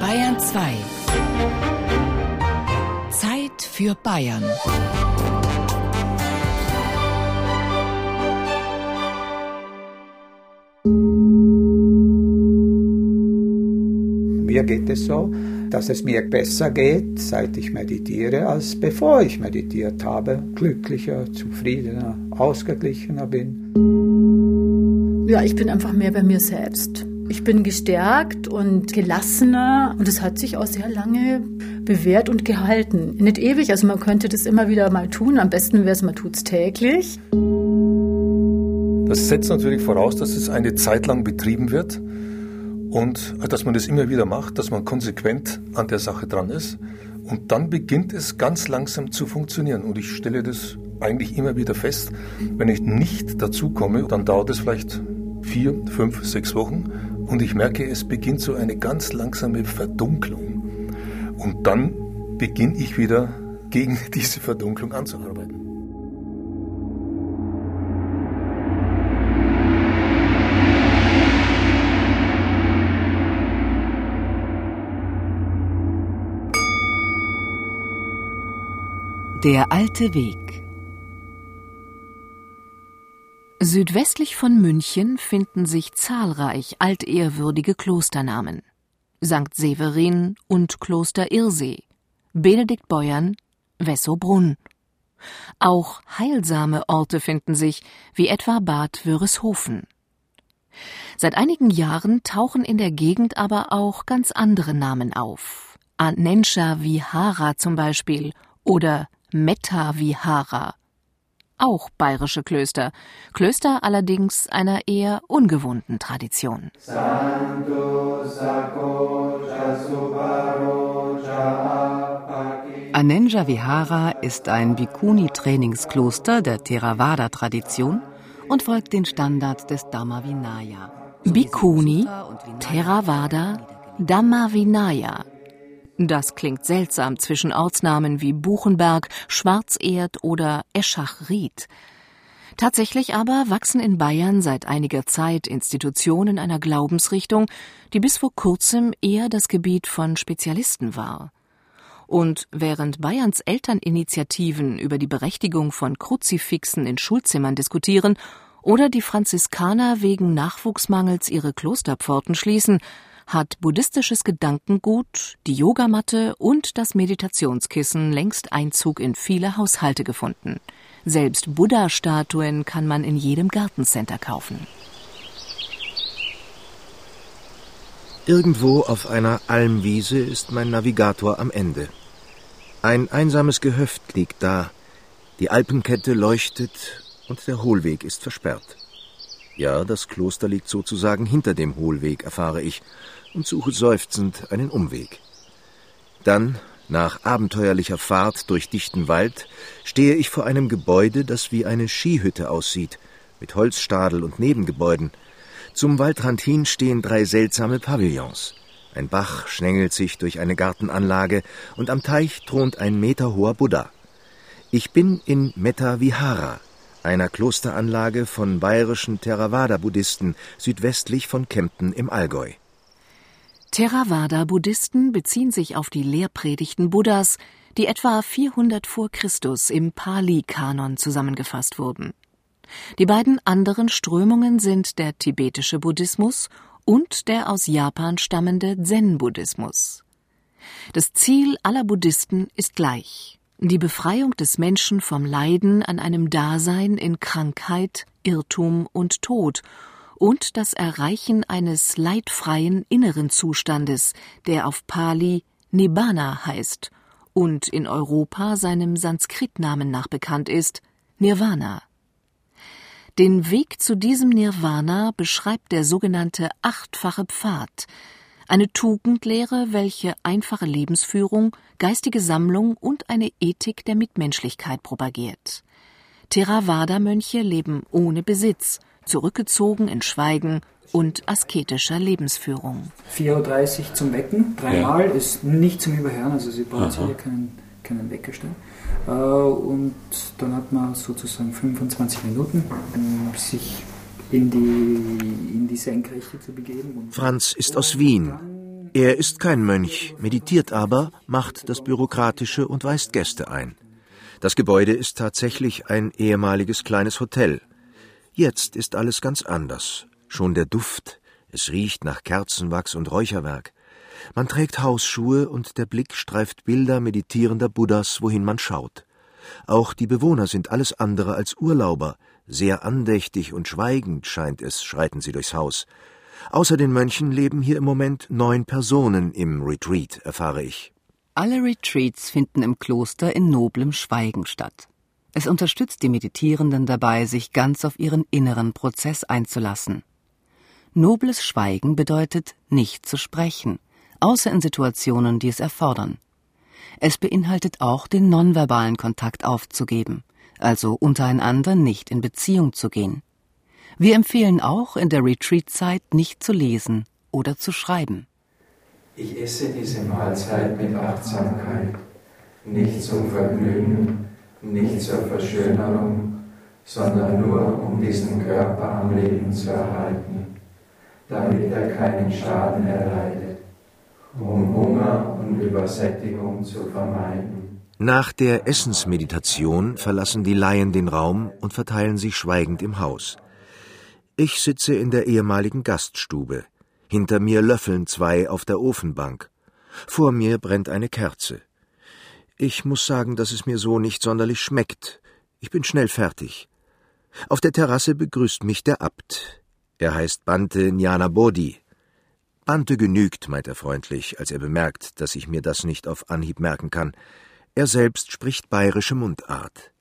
Bayern 2. Zeit für Bayern. Mir geht es so, dass es mir besser geht, seit ich meditiere, als bevor ich meditiert habe. Glücklicher, zufriedener, ausgeglichener bin. Ja, ich bin einfach mehr bei mir selbst. Ich bin gestärkt und gelassener und es hat sich auch sehr lange bewährt und gehalten. Nicht ewig, also man könnte das immer wieder mal tun. Am besten wäre es, man tut es täglich. Das setzt natürlich voraus, dass es eine Zeit lang betrieben wird und dass man das immer wieder macht, dass man konsequent an der Sache dran ist. Und dann beginnt es ganz langsam zu funktionieren. Und ich stelle das eigentlich immer wieder fest. Wenn ich nicht dazu komme, dann dauert es vielleicht vier, fünf, sechs Wochen und ich merke, es beginnt so eine ganz langsame Verdunklung. Und dann beginne ich wieder gegen diese Verdunklung anzuarbeiten. Der alte Weg. Südwestlich von München finden sich zahlreich altehrwürdige Klosternamen. St. Severin und Kloster Irsee, Benedikt Beuern, Wessobrunn. Auch heilsame Orte finden sich, wie etwa Bad Wörishofen. Seit einigen Jahren tauchen in der Gegend aber auch ganz andere Namen auf. Anensha Vihara zum Beispiel oder Metta Vihara. Auch bayerische Klöster, Klöster allerdings einer eher ungewohnten Tradition. Anenja Vihara ist ein Bhikkhuni-Trainingskloster der Theravada-Tradition und folgt den Standards des Dhamma Vinaya. Bhikkhuni, Theravada, Dhamma Vinaya das klingt seltsam zwischen Ortsnamen wie Buchenberg, Schwarzerd oder Eschach-Ried. Tatsächlich aber wachsen in Bayern seit einiger Zeit Institutionen einer Glaubensrichtung, die bis vor kurzem eher das Gebiet von Spezialisten war. Und während Bayerns Elterninitiativen über die Berechtigung von Kruzifixen in Schulzimmern diskutieren oder die Franziskaner wegen Nachwuchsmangels ihre Klosterpforten schließen, hat buddhistisches Gedankengut, die Yogamatte und das Meditationskissen längst Einzug in viele Haushalte gefunden. Selbst Buddha-Statuen kann man in jedem Gartencenter kaufen. Irgendwo auf einer Almwiese ist mein Navigator am Ende. Ein einsames Gehöft liegt da, die Alpenkette leuchtet und der Hohlweg ist versperrt. Ja, das Kloster liegt sozusagen hinter dem Hohlweg, erfahre ich, und suche seufzend einen Umweg. Dann, nach abenteuerlicher Fahrt durch dichten Wald, stehe ich vor einem Gebäude, das wie eine Skihütte aussieht, mit Holzstadel und Nebengebäuden. Zum Waldrand hin stehen drei seltsame Pavillons. Ein Bach schlängelt sich durch eine Gartenanlage und am Teich thront ein meterhoher Buddha. Ich bin in Metta Vihara, einer Klosteranlage von bayerischen Theravada-Buddhisten südwestlich von Kempten im Allgäu. Theravada-Buddhisten beziehen sich auf die Lehrpredigten Buddhas, die etwa 400 vor Christus im Pali-Kanon zusammengefasst wurden. Die beiden anderen Strömungen sind der tibetische Buddhismus und der aus Japan stammende Zen-Buddhismus. Das Ziel aller Buddhisten ist gleich die Befreiung des Menschen vom Leiden an einem Dasein in Krankheit, Irrtum und Tod und das Erreichen eines leidfreien inneren Zustandes, der auf Pali Nibbana heißt und in Europa seinem Sanskritnamen nach bekannt ist, Nirvana. Den Weg zu diesem Nirvana beschreibt der sogenannte achtfache Pfad, eine Tugendlehre, welche einfache Lebensführung, geistige Sammlung und eine Ethik der Mitmenschlichkeit propagiert. Theravada-Mönche leben ohne Besitz zurückgezogen in Schweigen und asketischer Lebensführung. 4.30 Uhr zum Wecken, dreimal, ja. ist nicht zum Überhören, also Sie brauchen hier keinen, keinen Wecker stellen. Und dann hat man sozusagen 25 Minuten, um sich in die, in die Senkrechte zu begeben. Franz ist aus Wien. Er ist kein Mönch, meditiert aber, macht das Bürokratische und weist Gäste ein. Das Gebäude ist tatsächlich ein ehemaliges kleines Hotel. Jetzt ist alles ganz anders. Schon der Duft, es riecht nach Kerzenwachs und Räucherwerk. Man trägt Hausschuhe und der Blick streift Bilder meditierender Buddhas, wohin man schaut. Auch die Bewohner sind alles andere als Urlauber. Sehr andächtig und schweigend scheint es, schreiten sie durchs Haus. Außer den Mönchen leben hier im Moment neun Personen im Retreat, erfahre ich. Alle Retreats finden im Kloster in noblem Schweigen statt. Es unterstützt die Meditierenden dabei, sich ganz auf ihren inneren Prozess einzulassen. Nobles Schweigen bedeutet, nicht zu sprechen, außer in Situationen, die es erfordern. Es beinhaltet auch, den nonverbalen Kontakt aufzugeben, also untereinander nicht in Beziehung zu gehen. Wir empfehlen auch, in der Retreat-Zeit nicht zu lesen oder zu schreiben. Ich esse diese Mahlzeit mit Achtsamkeit, nicht zum Vergnügen, nicht zur Verschönerung, sondern nur um diesen Körper am Leben zu erhalten, damit er keinen Schaden erleidet, um Hunger und Übersättigung zu vermeiden. Nach der Essensmeditation verlassen die Laien den Raum und verteilen sich schweigend im Haus. Ich sitze in der ehemaligen Gaststube. Hinter mir löffeln zwei auf der Ofenbank. Vor mir brennt eine Kerze. Ich muss sagen, dass es mir so nicht sonderlich schmeckt. Ich bin schnell fertig. Auf der Terrasse begrüßt mich der Abt. Er heißt Bante Njana Bodhi. Bante genügt, meint er freundlich, als er bemerkt, dass ich mir das nicht auf Anhieb merken kann. Er selbst spricht bayerische Mundart.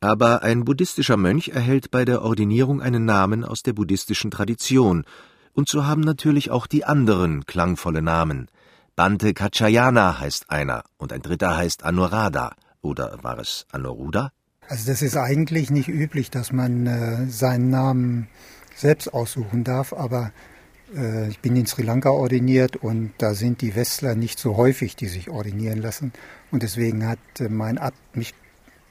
Aber ein buddhistischer Mönch erhält bei der Ordinierung einen Namen aus der buddhistischen Tradition, und so haben natürlich auch die anderen klangvolle Namen. Bante Kachayana heißt einer und ein dritter heißt Anuradha. Oder war es Anuruda? Also das ist eigentlich nicht üblich, dass man äh, seinen Namen selbst aussuchen darf, aber äh, ich bin in Sri Lanka ordiniert und da sind die Westler nicht so häufig, die sich ordinieren lassen. Und deswegen hat äh, mein Abt mich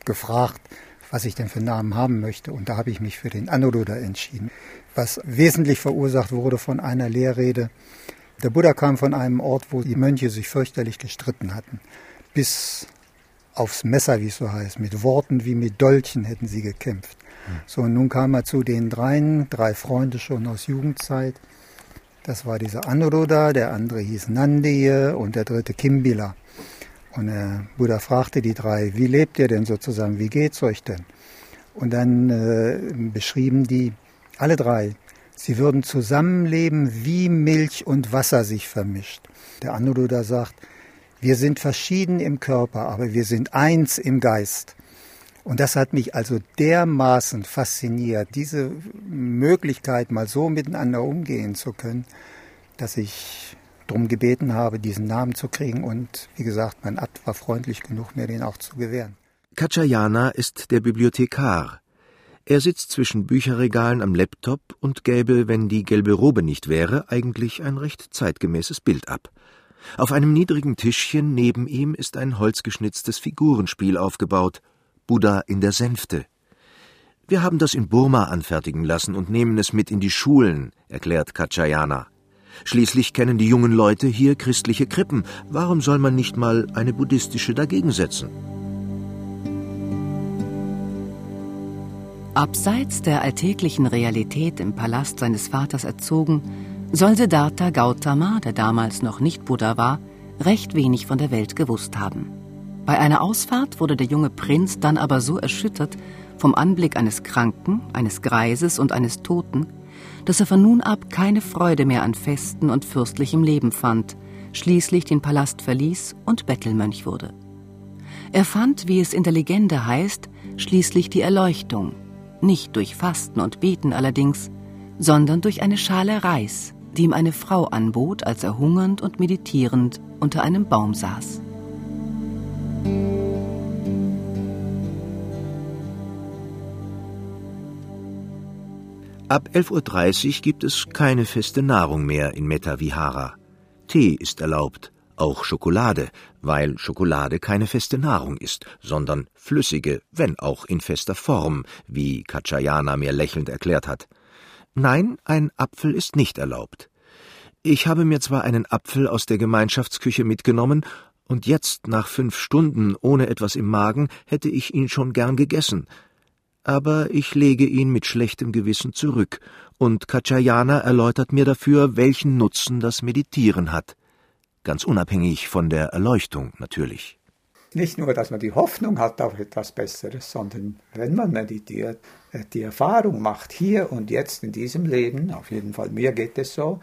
gefragt, was ich denn für einen Namen haben möchte. Und da habe ich mich für den Anuruddha entschieden, was wesentlich verursacht wurde von einer Lehrrede. Der Buddha kam von einem Ort, wo die Mönche sich fürchterlich gestritten hatten. Bis aufs Messer, wie es so heißt. Mit Worten wie mit Dolchen hätten sie gekämpft. Hm. So, und nun kam er zu den dreien, drei Freunde schon aus Jugendzeit. Das war dieser Anuruddha, der andere hieß Nandiye und der dritte Kimbila. Und der Buddha fragte die drei, wie lebt ihr denn sozusagen, wie geht's euch denn? Und dann äh, beschrieben die alle drei, sie würden zusammenleben, wie Milch und Wasser sich vermischt. Der Anuruddha sagt, wir sind verschieden im Körper, aber wir sind eins im Geist. Und das hat mich also dermaßen fasziniert, diese Möglichkeit, mal so miteinander umgehen zu können, dass ich darum gebeten habe, diesen Namen zu kriegen. Und wie gesagt, mein Abt war freundlich genug, mir den auch zu gewähren. Kachayana ist der Bibliothekar. Er sitzt zwischen Bücherregalen am Laptop und gäbe, wenn die gelbe Robe nicht wäre, eigentlich ein recht zeitgemäßes Bild ab. Auf einem niedrigen Tischchen neben ihm ist ein holzgeschnitztes Figurenspiel aufgebaut, Buddha in der Sänfte. Wir haben das in Burma anfertigen lassen und nehmen es mit in die Schulen, erklärt Kachayana. Schließlich kennen die jungen Leute hier christliche Krippen. Warum soll man nicht mal eine buddhistische dagegen setzen? Abseits der alltäglichen Realität im Palast seines Vaters erzogen, soll Siddhartha Gautama, der damals noch nicht Buddha war, recht wenig von der Welt gewusst haben. Bei einer Ausfahrt wurde der junge Prinz dann aber so erschüttert vom Anblick eines Kranken, eines Greises und eines Toten, dass er von nun ab keine Freude mehr an Festen und fürstlichem Leben fand, schließlich den Palast verließ und Bettelmönch wurde. Er fand, wie es in der Legende heißt, schließlich die Erleuchtung, nicht durch Fasten und Beten allerdings, sondern durch eine Schale Reis, die ihm eine Frau anbot, als er hungernd und meditierend unter einem Baum saß. Ab 11.30 Uhr gibt es keine feste Nahrung mehr in Metta Vihara. Tee ist erlaubt, auch Schokolade, weil Schokolade keine feste Nahrung ist, sondern flüssige, wenn auch in fester Form, wie Kachayana mir lächelnd erklärt hat. Nein, ein Apfel ist nicht erlaubt. Ich habe mir zwar einen Apfel aus der Gemeinschaftsküche mitgenommen, und jetzt, nach fünf Stunden ohne etwas im Magen, hätte ich ihn schon gern gegessen. Aber ich lege ihn mit schlechtem Gewissen zurück, und Kachayana erläutert mir dafür, welchen Nutzen das Meditieren hat. Ganz unabhängig von der Erleuchtung natürlich. Nicht nur, dass man die Hoffnung hat auf etwas Besseres, sondern wenn man meditiert, die Erfahrung macht, hier und jetzt in diesem Leben, auf jeden Fall mir geht es so,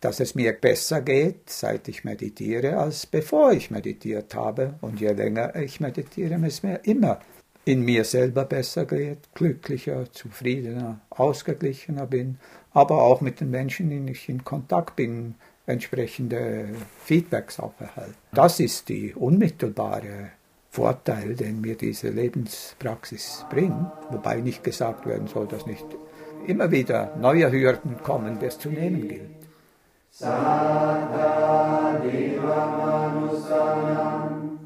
dass es mir besser geht, seit ich meditiere, als bevor ich meditiert habe. Und je länger ich meditiere, es mir immer in mir selber besser geht, glücklicher, zufriedener, ausgeglichener bin, aber auch mit den Menschen, denen ich in Kontakt bin, entsprechende Feedbacks auch erhalten. Das ist die unmittelbare Vorteil, den mir diese Lebenspraxis bringt, wobei nicht gesagt werden soll, dass nicht immer wieder neue Hürden kommen, es zu nehmen gilt. Sada Deva Manusanam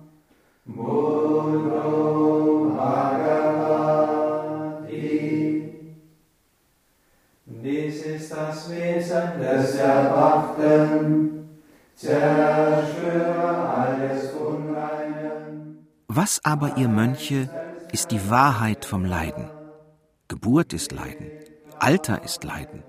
das Wesen des Erwachten, Zerstörer alles Unreinen. Was aber, ihr Mönche, ist die Wahrheit vom Leiden? Geburt ist Leiden, Alter ist Leiden,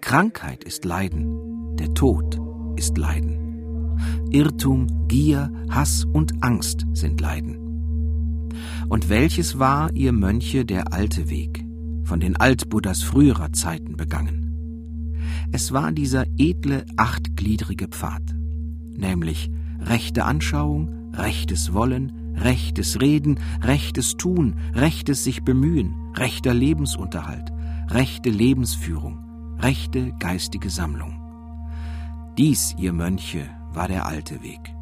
Krankheit ist Leiden, der Tod ist Leiden. Irrtum, Gier, Hass und Angst sind Leiden. Und welches war, ihr Mönche, der alte Weg, von den Altbuddhas früherer Zeiten begangen? Es war dieser edle, achtgliedrige Pfad, nämlich rechte Anschauung, rechtes Wollen, rechtes Reden, rechtes Tun, rechtes sich bemühen, rechter Lebensunterhalt, rechte Lebensführung, rechte geistige Sammlung. Dies, ihr Mönche, war der alte Weg.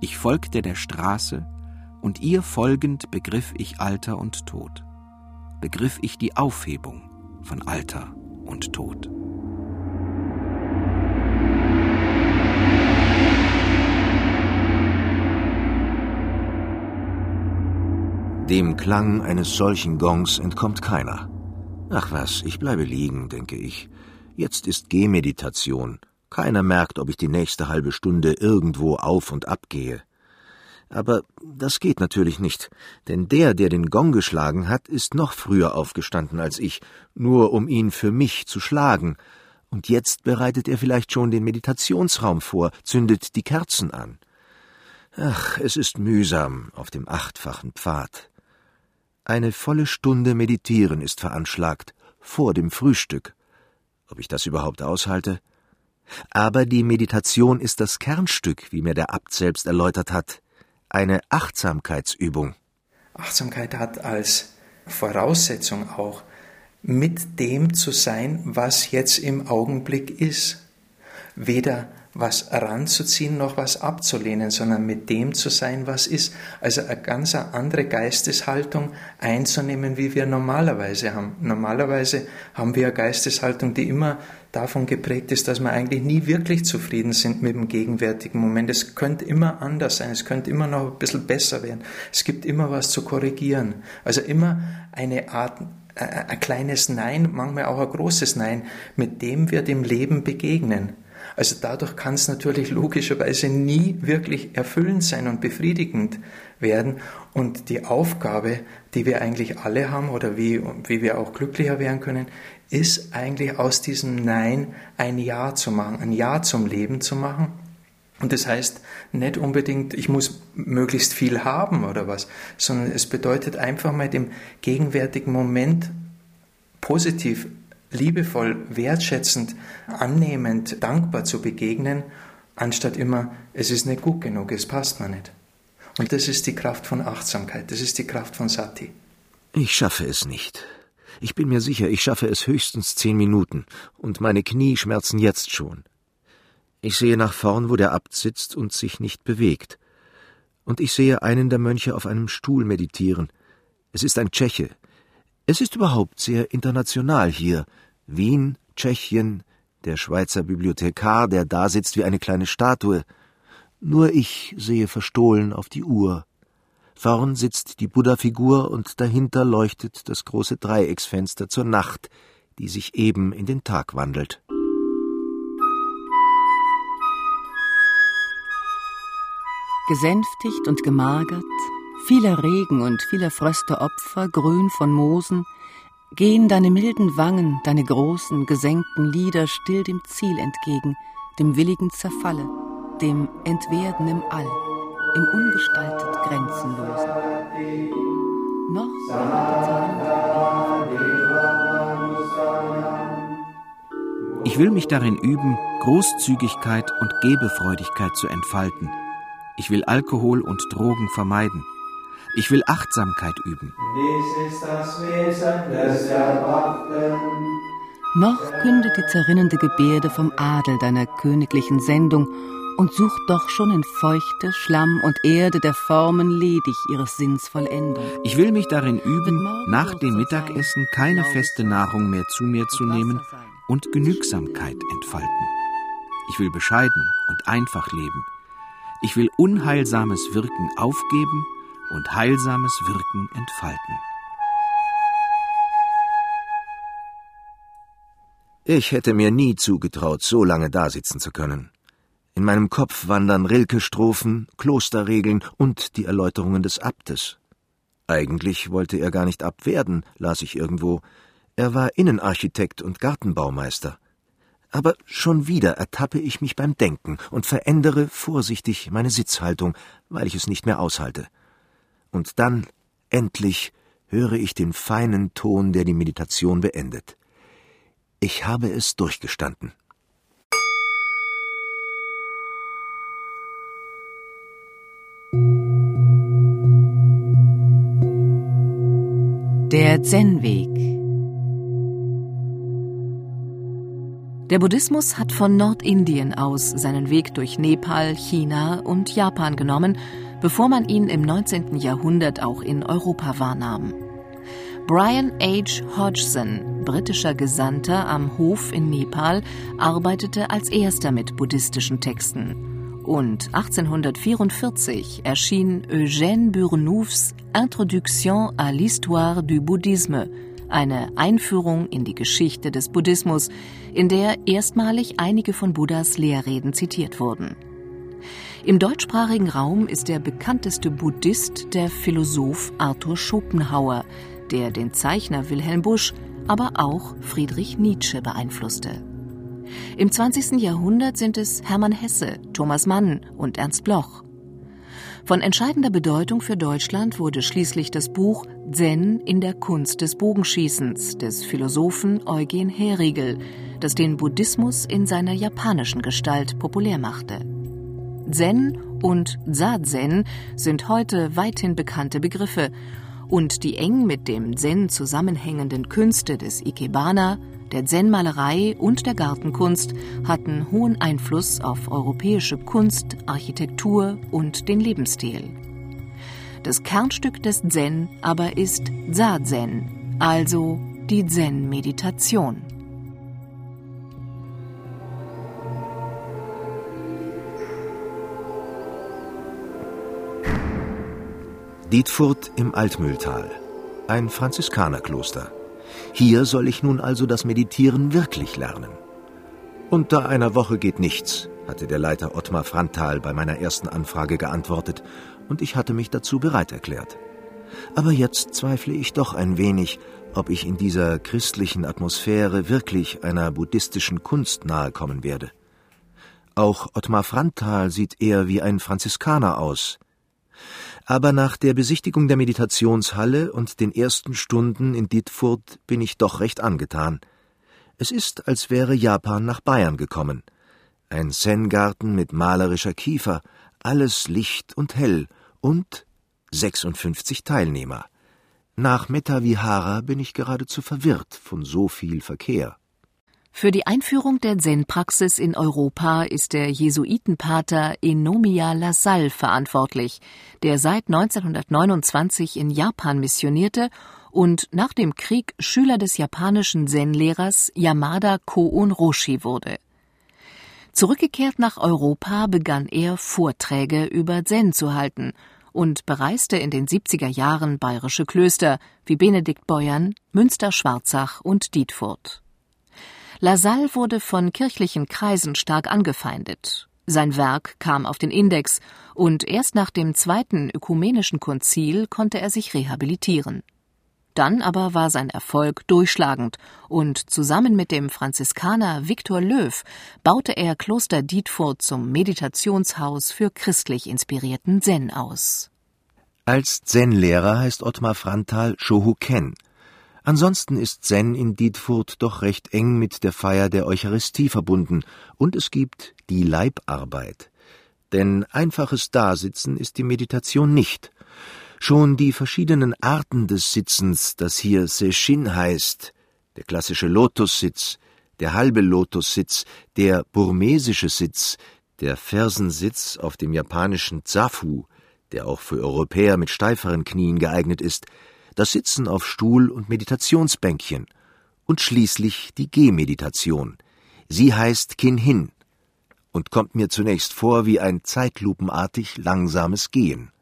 Ich folgte der Straße, und ihr folgend begriff ich Alter und Tod, begriff ich die Aufhebung von Alter und Tod. Dem Klang eines solchen Gongs entkommt keiner. Ach was, ich bleibe liegen, denke ich. Jetzt ist Gehmeditation. Keiner merkt, ob ich die nächste halbe Stunde irgendwo auf und ab gehe. Aber das geht natürlich nicht, denn der, der den Gong geschlagen hat, ist noch früher aufgestanden als ich, nur um ihn für mich zu schlagen, und jetzt bereitet er vielleicht schon den Meditationsraum vor, zündet die Kerzen an. Ach, es ist mühsam auf dem achtfachen Pfad. Eine volle Stunde meditieren ist veranschlagt, vor dem Frühstück. Ob ich das überhaupt aushalte? Aber die Meditation ist das Kernstück, wie mir der Abt selbst erläutert hat. Eine Achtsamkeitsübung. Achtsamkeit hat als Voraussetzung auch, mit dem zu sein, was jetzt im Augenblick ist. Weder was ranzuziehen noch was abzulehnen, sondern mit dem zu sein, was ist. Also eine ganz andere Geisteshaltung einzunehmen, wie wir normalerweise haben. Normalerweise haben wir eine Geisteshaltung, die immer davon geprägt ist, dass wir eigentlich nie wirklich zufrieden sind mit dem gegenwärtigen Moment. Es könnte immer anders sein, es könnte immer noch ein bisschen besser werden. Es gibt immer was zu korrigieren. Also immer eine Art, ein kleines Nein, manchmal auch ein großes Nein, mit dem wir dem Leben begegnen. Also dadurch kann es natürlich logischerweise nie wirklich erfüllend sein und befriedigend werden. Und die Aufgabe, die wir eigentlich alle haben oder wie, wie wir auch glücklicher werden können, ist eigentlich aus diesem Nein ein Ja zu machen, ein Ja zum Leben zu machen. Und das heißt nicht unbedingt, ich muss möglichst viel haben oder was, sondern es bedeutet einfach mal dem gegenwärtigen Moment positiv liebevoll, wertschätzend, annehmend, dankbar zu begegnen, anstatt immer, es ist nicht gut genug, es passt mir nicht. Und das ist die Kraft von Achtsamkeit, das ist die Kraft von Sati. Ich schaffe es nicht. Ich bin mir sicher, ich schaffe es höchstens zehn Minuten, und meine Knie schmerzen jetzt schon. Ich sehe nach vorn, wo der Abt sitzt und sich nicht bewegt. Und ich sehe einen der Mönche auf einem Stuhl meditieren. Es ist ein Tscheche, es ist überhaupt sehr international hier. Wien, Tschechien, der Schweizer Bibliothekar, der da sitzt wie eine kleine Statue. Nur ich sehe verstohlen auf die Uhr. Vorn sitzt die Buddha-Figur und dahinter leuchtet das große Dreiecksfenster zur Nacht, die sich eben in den Tag wandelt. Gesänftigt und gemagert, vieler Regen und vieler Fröste Opfer, grün von Moosen, gehen deine milden Wangen, deine großen, gesenkten Lider still dem Ziel entgegen, dem willigen Zerfalle, dem Entwerden im All, im ungestaltet Grenzenlosen. Noch Ich will mich darin üben, Großzügigkeit und Gebefreudigkeit zu entfalten. Ich will Alkohol und Drogen vermeiden. Ich will Achtsamkeit üben. Dies ist das Wesen des Erwachten. Noch kündet die zerrinnende Gebärde vom Adel deiner königlichen Sendung und sucht doch schon in Feuchte, Schlamm und Erde der Formen ledig ihres Sinns Vollendung. Ich will mich darin üben, nach dem Mittagessen keine feste Nahrung mehr zu mir zu nehmen und Genügsamkeit entfalten. Ich will bescheiden und einfach leben. Ich will unheilsames Wirken aufgeben und heilsames Wirken entfalten. Ich hätte mir nie zugetraut, so lange dasitzen zu können. In meinem Kopf wandern Rilke-Strophen, Klosterregeln und die Erläuterungen des Abtes. Eigentlich wollte er gar nicht Abt werden, las ich irgendwo. Er war Innenarchitekt und Gartenbaumeister. Aber schon wieder ertappe ich mich beim Denken und verändere vorsichtig meine Sitzhaltung, weil ich es nicht mehr aushalte. Und dann, endlich, höre ich den feinen Ton, der die Meditation beendet. Ich habe es durchgestanden. Der Zen-Weg Der Buddhismus hat von Nordindien aus seinen Weg durch Nepal, China und Japan genommen, bevor man ihn im 19. Jahrhundert auch in Europa wahrnahm. Brian H. Hodgson, britischer Gesandter am Hof in Nepal, arbeitete als erster mit buddhistischen Texten und 1844 erschien Eugène Bournouves Introduction à l'histoire du bouddhisme, eine Einführung in die Geschichte des Buddhismus, in der erstmalig einige von Buddhas Lehrreden zitiert wurden. Im deutschsprachigen Raum ist der bekannteste Buddhist der Philosoph Arthur Schopenhauer, der den Zeichner Wilhelm Busch, aber auch Friedrich Nietzsche beeinflusste. Im 20. Jahrhundert sind es Hermann Hesse, Thomas Mann und Ernst Bloch. Von entscheidender Bedeutung für Deutschland wurde schließlich das Buch Zen in der Kunst des Bogenschießens des Philosophen Eugen Herigel, das den Buddhismus in seiner japanischen Gestalt populär machte. Zen und Zazen sind heute weithin bekannte Begriffe und die eng mit dem Zen zusammenhängenden Künste des Ikebana, der Zen-Malerei und der Gartenkunst hatten hohen Einfluss auf europäische Kunst, Architektur und den Lebensstil. Das Kernstück des Zen aber ist Zazen, also die Zen-Meditation. Dietfurt im Altmühltal, ein Franziskanerkloster. Hier soll ich nun also das Meditieren wirklich lernen. Unter einer Woche geht nichts, hatte der Leiter Ottmar Frantal bei meiner ersten Anfrage geantwortet, und ich hatte mich dazu bereit erklärt. Aber jetzt zweifle ich doch ein wenig, ob ich in dieser christlichen Atmosphäre wirklich einer buddhistischen Kunst nahe kommen werde. Auch Ottmar Frantal sieht eher wie ein Franziskaner aus, aber nach der Besichtigung der Meditationshalle und den ersten Stunden in Dietfurt bin ich doch recht angetan. Es ist, als wäre Japan nach Bayern gekommen. Ein Zen-Garten mit malerischer Kiefer, alles licht und hell und 56 Teilnehmer. Nach Metavihara bin ich geradezu verwirrt von so viel Verkehr. Für die Einführung der Zen-Praxis in Europa ist der Jesuitenpater Enomia Lassalle verantwortlich, der seit 1929 in Japan missionierte und nach dem Krieg Schüler des japanischen Zen-Lehrers Yamada Koun Roshi wurde. Zurückgekehrt nach Europa begann er Vorträge über Zen zu halten und bereiste in den 70er Jahren bayerische Klöster wie Benedikt Beuern, Münster-Schwarzach und Dietfurt. Lassalle wurde von kirchlichen Kreisen stark angefeindet. Sein Werk kam auf den Index und erst nach dem Zweiten Ökumenischen Konzil konnte er sich rehabilitieren. Dann aber war sein Erfolg durchschlagend und zusammen mit dem Franziskaner Viktor Löw baute er Kloster Dietfurt zum Meditationshaus für christlich inspirierten Zen aus. Als Zen-Lehrer heißt Ottmar Frantal Shohuken. Ansonsten ist Zen in Dietfurt doch recht eng mit der Feier der Eucharistie verbunden und es gibt die Leibarbeit. Denn einfaches Dasitzen ist die Meditation nicht. Schon die verschiedenen Arten des Sitzens, das hier Seshin heißt, der klassische Lotussitz, der halbe Lotussitz, der burmesische Sitz, der Fersensitz auf dem japanischen Zafu, der auch für Europäer mit steiferen Knien geeignet ist, das Sitzen auf Stuhl und Meditationsbänkchen und schließlich die Gehmeditation. Sie heißt Kinhin und kommt mir zunächst vor wie ein zeitlupenartig langsames Gehen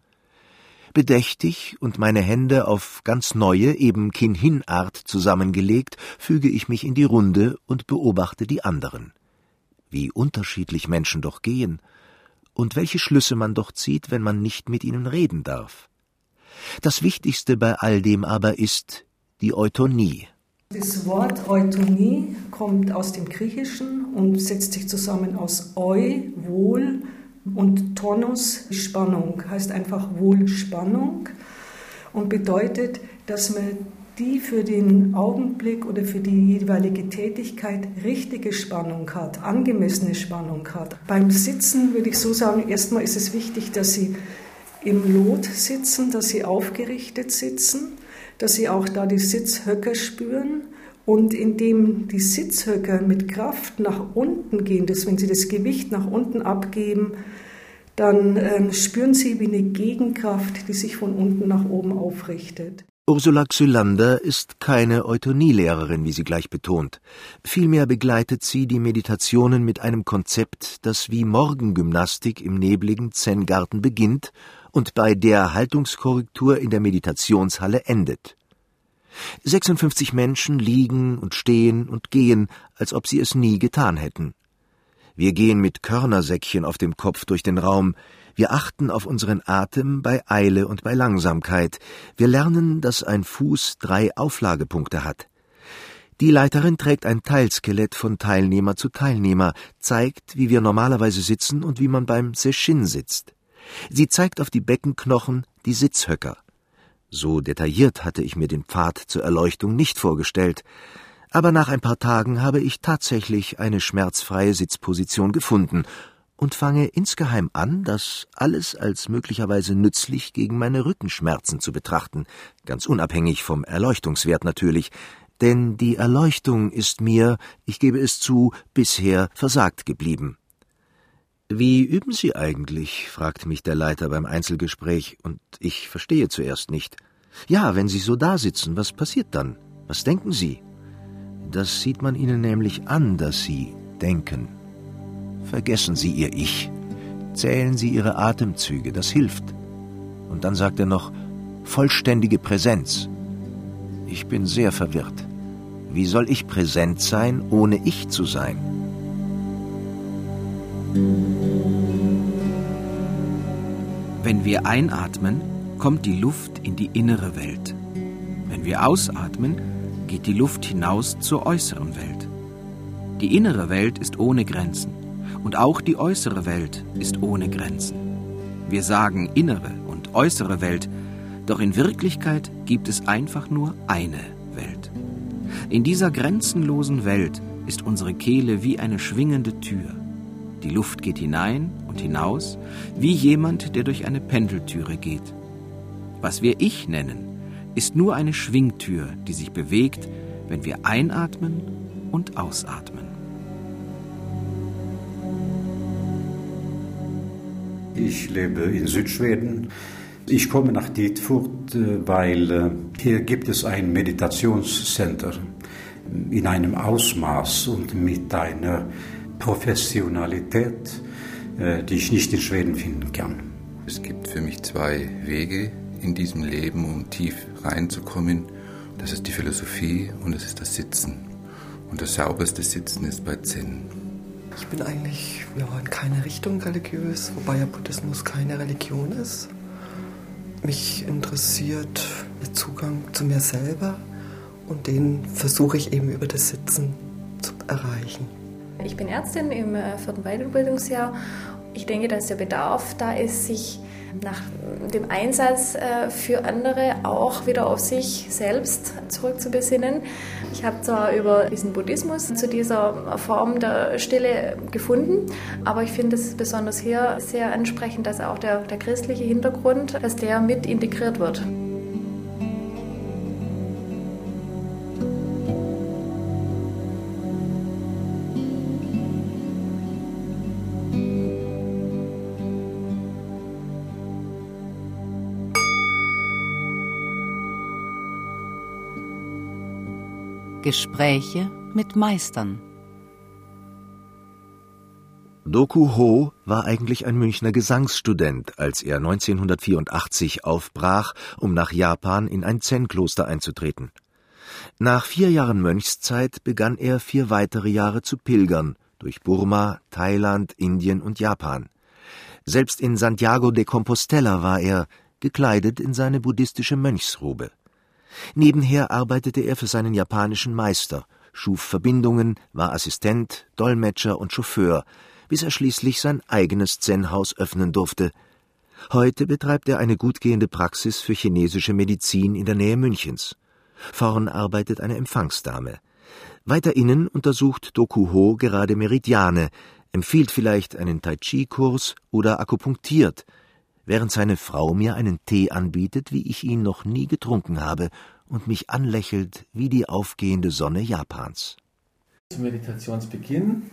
bedächtig und meine Hände auf ganz neue, eben Kinhin-Art zusammengelegt, füge ich mich in die Runde und beobachte die anderen. Wie unterschiedlich Menschen doch gehen und welche Schlüsse man doch zieht, wenn man nicht mit ihnen reden darf. Das Wichtigste bei all dem aber ist die Eutonie. Das Wort Eutonie kommt aus dem Griechischen und setzt sich zusammen aus Eu, Wohl, und Tonus, Spannung, heißt einfach Wohlspannung und bedeutet, dass man die für den Augenblick oder für die jeweilige Tätigkeit richtige Spannung hat, angemessene Spannung hat. Beim Sitzen würde ich so sagen, erstmal ist es wichtig, dass Sie im Lot sitzen, dass Sie aufgerichtet sitzen, dass Sie auch da die Sitzhöcker spüren und indem die Sitzhöcker mit Kraft nach unten gehen, dass wenn sie das Gewicht nach unten abgeben, dann ähm, spüren sie wie eine Gegenkraft, die sich von unten nach oben aufrichtet. Ursula Xylander ist keine Euthonielehrerin, wie sie gleich betont. Vielmehr begleitet sie die Meditationen mit einem Konzept, das wie Morgengymnastik im nebligen Zen-Garten beginnt und bei der Haltungskorrektur in der Meditationshalle endet. 56 Menschen liegen und stehen und gehen, als ob sie es nie getan hätten. Wir gehen mit Körnersäckchen auf dem Kopf durch den Raum, wir achten auf unseren Atem bei Eile und bei Langsamkeit, wir lernen, dass ein Fuß drei Auflagepunkte hat. Die Leiterin trägt ein Teilskelett von Teilnehmer zu Teilnehmer, zeigt, wie wir normalerweise sitzen und wie man beim Seshin sitzt. Sie zeigt auf die Beckenknochen, die Sitzhöcker. So detailliert hatte ich mir den Pfad zur Erleuchtung nicht vorgestellt, aber nach ein paar Tagen habe ich tatsächlich eine schmerzfreie Sitzposition gefunden und fange insgeheim an, das alles als möglicherweise nützlich gegen meine Rückenschmerzen zu betrachten, ganz unabhängig vom Erleuchtungswert natürlich, denn die Erleuchtung ist mir, ich gebe es zu, bisher versagt geblieben. Wie üben Sie eigentlich? fragte mich der Leiter beim Einzelgespräch, und ich verstehe zuerst nicht. Ja, wenn Sie so da sitzen, was passiert dann? Was denken Sie? Das sieht man Ihnen nämlich an, dass Sie denken. Vergessen Sie Ihr Ich. Zählen Sie Ihre Atemzüge, das hilft. Und dann sagt er noch, vollständige Präsenz. Ich bin sehr verwirrt. Wie soll ich präsent sein, ohne ich zu sein? Wenn wir einatmen, kommt die Luft in die innere Welt. Wenn wir ausatmen, geht die Luft hinaus zur äußeren Welt. Die innere Welt ist ohne Grenzen und auch die äußere Welt ist ohne Grenzen. Wir sagen innere und äußere Welt, doch in Wirklichkeit gibt es einfach nur eine Welt. In dieser grenzenlosen Welt ist unsere Kehle wie eine schwingende Tür. Die Luft geht hinein und hinaus, wie jemand, der durch eine Pendeltüre geht. Was wir Ich nennen, ist nur eine Schwingtür, die sich bewegt, wenn wir einatmen und ausatmen. Ich lebe in Südschweden. Ich komme nach Dietfurt, äh, weil äh, hier gibt es ein Meditationscenter in einem Ausmaß und mit einer Professionalität, äh, die ich nicht in Schweden finden kann. Es gibt für mich zwei Wege in diesem Leben, um tief reinzukommen. Das ist die Philosophie und das ist das Sitzen. Und das sauberste Sitzen ist bei Zen. Ich bin eigentlich ja, in keine Richtung religiös, wobei ja Buddhismus keine Religion ist. Mich interessiert der Zugang zu mir selber und den versuche ich eben über das Sitzen zu erreichen. Ich bin Ärztin im äh, vierten Weiterbildungsjahr. Ich denke, dass der Bedarf da ist, sich nach dem Einsatz äh, für andere auch wieder auf sich selbst zurückzubesinnen. Ich habe zwar über diesen Buddhismus zu dieser Form der Stille gefunden, aber ich finde es besonders hier sehr ansprechend, dass auch der, der christliche Hintergrund, dass der mit integriert wird. Gespräche mit Meistern. Doku Ho war eigentlich ein Münchner Gesangsstudent, als er 1984 aufbrach, um nach Japan in ein Zen-Kloster einzutreten. Nach vier Jahren Mönchszeit begann er vier weitere Jahre zu pilgern durch Burma, Thailand, Indien und Japan. Selbst in Santiago de Compostela war er, gekleidet in seine buddhistische Mönchsrobe. Nebenher arbeitete er für seinen japanischen Meister, schuf Verbindungen, war Assistent, Dolmetscher und Chauffeur, bis er schließlich sein eigenes Zen-Haus öffnen durfte. Heute betreibt er eine gutgehende Praxis für chinesische Medizin in der Nähe Münchens. Vorn arbeitet eine Empfangsdame. Weiter innen untersucht Dokuho gerade Meridiane, empfiehlt vielleicht einen Tai Chi-Kurs oder akupunktiert – während seine Frau mir einen Tee anbietet, wie ich ihn noch nie getrunken habe, und mich anlächelt wie die aufgehende Sonne Japans. Zum Meditationsbeginn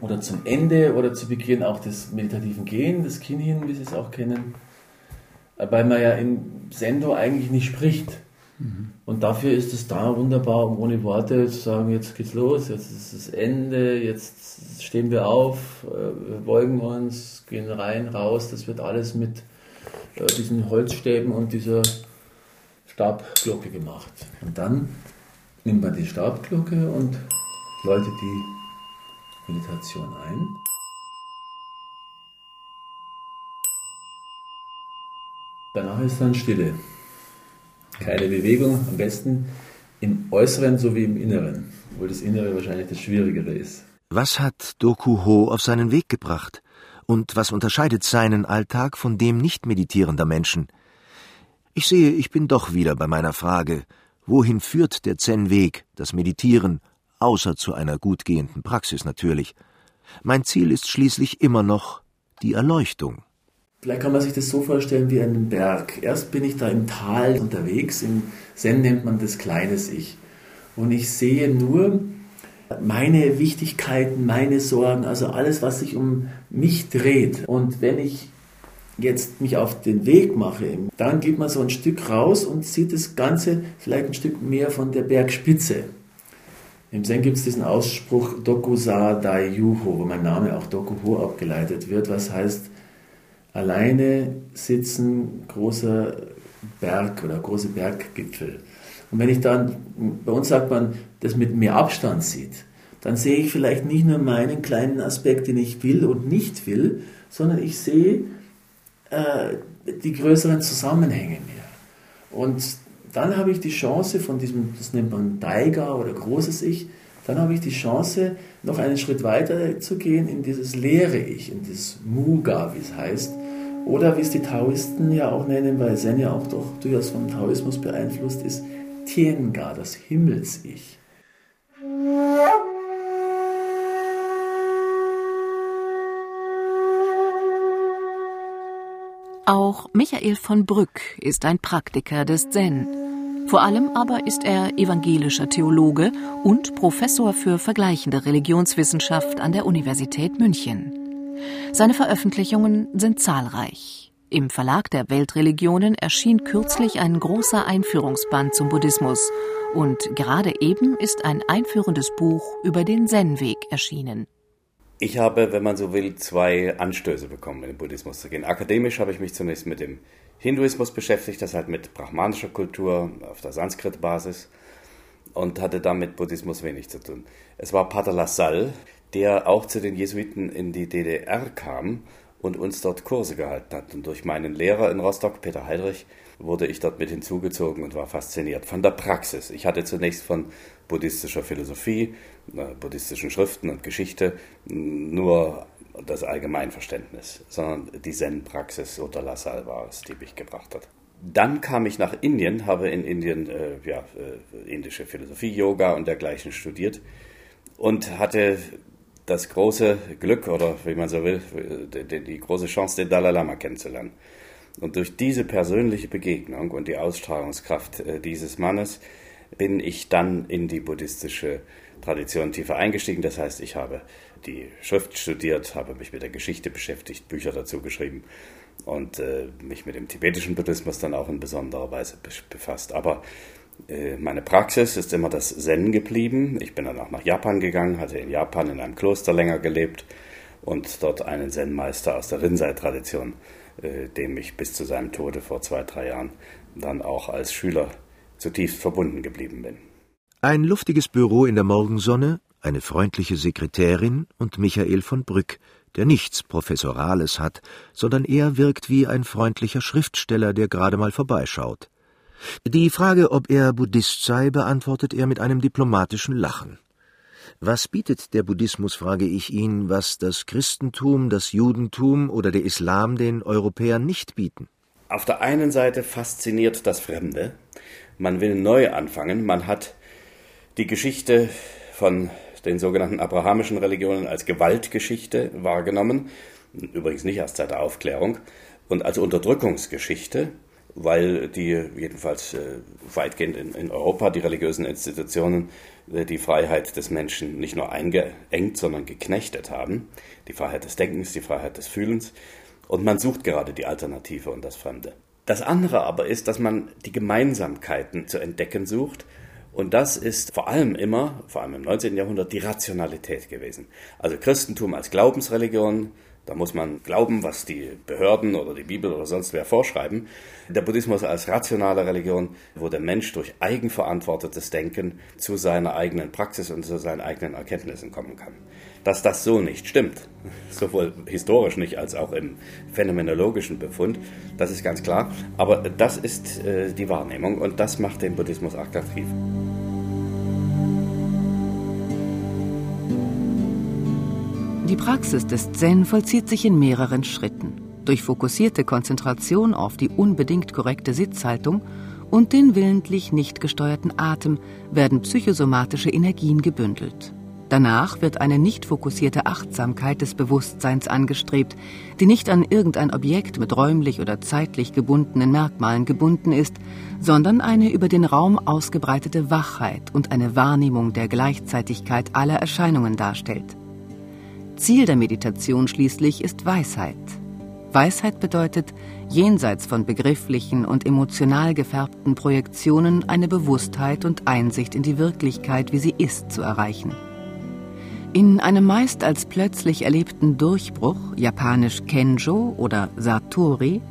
oder zum Ende oder zu Beginn auch des meditativen Gehen, des Kinhin, wie Sie es auch kennen, weil man ja im Sendo eigentlich nicht spricht. Mhm. Und dafür ist es da wunderbar, um ohne Worte zu sagen, jetzt geht's los, jetzt ist das Ende, jetzt stehen wir auf, äh, wir beugen uns, gehen rein, raus. Das wird alles mit äh, diesen Holzstäben und dieser Stabglocke gemacht. Und dann nimmt man die Stabglocke und läutet die Meditation ein. Danach ist dann Stille. Keine Bewegung, am besten im Äußeren sowie im Inneren, obwohl das Innere wahrscheinlich das Schwierigere ist. Was hat Doku Ho auf seinen Weg gebracht? Und was unterscheidet seinen Alltag von dem nicht meditierender Menschen? Ich sehe, ich bin doch wieder bei meiner Frage, wohin führt der Zen-Weg, das Meditieren, außer zu einer gut gehenden Praxis natürlich. Mein Ziel ist schließlich immer noch die Erleuchtung. Vielleicht kann man sich das so vorstellen wie einen Berg. Erst bin ich da im Tal unterwegs, im Zen nennt man das kleines Ich. Und ich sehe nur meine Wichtigkeiten, meine Sorgen, also alles, was sich um mich dreht. Und wenn ich jetzt mich auf den Weg mache, dann geht man so ein Stück raus und sieht das Ganze vielleicht ein Stück mehr von der Bergspitze. Im Zen gibt es diesen Ausspruch Dokusa Dai Yuho, wo mein Name auch Dokuho abgeleitet wird, was heißt, alleine sitzen, großer Berg oder große Berggipfel. Und wenn ich dann, bei uns sagt man, das mit mehr Abstand sieht, dann sehe ich vielleicht nicht nur meinen kleinen Aspekt, den ich will und nicht will, sondern ich sehe äh, die größeren Zusammenhänge mehr. Und dann habe ich die Chance von diesem, das nennt man Daiga oder großes Ich, dann habe ich die Chance, noch einen Schritt weiter zu gehen in dieses leere Ich, in dieses Muga, wie es heißt, oder wie es die Taoisten ja auch nennen, weil Zen ja auch doch durchaus vom Taoismus beeinflusst ist, Tienga, das Himmels-Ich. Auch Michael von Brück ist ein Praktiker des Zen. Vor allem aber ist er evangelischer Theologe und Professor für vergleichende Religionswissenschaft an der Universität München. Seine Veröffentlichungen sind zahlreich. Im Verlag der Weltreligionen erschien kürzlich ein großer Einführungsband zum Buddhismus und gerade eben ist ein einführendes Buch über den Zen-Weg erschienen. Ich habe, wenn man so will, zwei Anstöße bekommen, in den Buddhismus zu gehen. Akademisch habe ich mich zunächst mit dem Hinduismus beschäftigt, das halt mit brahmanischer Kultur auf der Sanskrit-Basis. und hatte damit Buddhismus wenig zu tun. Es war Pater Lassalle, der auch zu den Jesuiten in die DDR kam und uns dort Kurse gehalten hat. Und durch meinen Lehrer in Rostock, Peter Heidrich, wurde ich dort mit hinzugezogen und war fasziniert von der Praxis. Ich hatte zunächst von buddhistischer Philosophie, äh, buddhistischen Schriften und Geschichte nur das Allgemeinverständnis, sondern die Zen-Praxis unter Lassalle war es, die mich gebracht hat. Dann kam ich nach Indien, habe in Indien äh, ja, äh, indische Philosophie, Yoga und dergleichen studiert und hatte das große Glück oder wie man so will, die, die große Chance, den Dalai Lama kennenzulernen. Und durch diese persönliche Begegnung und die Ausstrahlungskraft äh, dieses Mannes bin ich dann in die buddhistische Tradition tiefer eingestiegen. Das heißt, ich habe die Schrift studiert, habe mich mit der Geschichte beschäftigt, Bücher dazu geschrieben und äh, mich mit dem tibetischen Buddhismus dann auch in besonderer Weise befasst. Aber meine Praxis ist immer das Zen geblieben. Ich bin dann auch nach Japan gegangen, hatte in Japan in einem Kloster länger gelebt und dort einen Zen-Meister aus der Rinzai-Tradition, äh, dem ich bis zu seinem Tode vor zwei, drei Jahren dann auch als Schüler zutiefst verbunden geblieben bin. Ein luftiges Büro in der Morgensonne, eine freundliche Sekretärin und Michael von Brück, der nichts Professorales hat, sondern eher wirkt wie ein freundlicher Schriftsteller, der gerade mal vorbeischaut. Die Frage, ob er Buddhist sei, beantwortet er mit einem diplomatischen Lachen. Was bietet der Buddhismus, frage ich ihn, was das Christentum, das Judentum oder der Islam den Europäern nicht bieten? Auf der einen Seite fasziniert das Fremde. Man will neu anfangen. Man hat die Geschichte von den sogenannten abrahamischen Religionen als Gewaltgeschichte wahrgenommen, übrigens nicht erst seit der Aufklärung, und als Unterdrückungsgeschichte, weil die jedenfalls äh, weitgehend in, in, Europa die religiösen Institutionen äh, die Freiheit des Menschen nicht nur eingeengt, sondern geknechtet haben, die Freiheit des Denkens, die Freiheit des Fühlens, und man sucht gerade die Alternative und das Fremde. Das andere aber ist, dass man die Gemeinsamkeiten zu entdecken sucht und das ist vor allem immer, vor allem im 19. Jahrhundert, die Rationalität gewesen. Also Christentum als Glaubensreligion, da muss man glauben, was die Behörden oder die Bibel oder sonst wer vorschreiben. Der Buddhismus als rationale Religion, wo der Mensch durch eigenverantwortetes Denken zu seiner eigenen Praxis und zu seinen eigenen Erkenntnissen kommen kann. Dass das so nicht stimmt, sowohl historisch nicht als auch im phänomenologischen Befund, das ist ganz klar. Aber das ist äh, die Wahrnehmung und das macht den Buddhismus attraktiv. Die Praxis des Zen vollzieht sich in mehreren Schritten. Durch fokussierte Konzentration auf die unbedingt korrekte Sitzhaltung und den willentlich nicht gesteuerten Atem werden psychosomatische Energien gebündelt. Danach wird eine nicht fokussierte Achtsamkeit des Bewusstseins angestrebt, die nicht an irgendein Objekt mit räumlich oder zeitlich gebundenen Merkmalen gebunden ist, sondern eine über den Raum ausgebreitete Wachheit und eine Wahrnehmung der Gleichzeitigkeit aller Erscheinungen darstellt. Ziel der Meditation schließlich ist Weisheit. Weisheit bedeutet, jenseits von begrifflichen und emotional gefärbten Projektionen eine Bewusstheit und Einsicht in die Wirklichkeit, wie sie ist, zu erreichen. In einem meist als plötzlich erlebten Durchbruch, japanisch Kenjo oder Satori,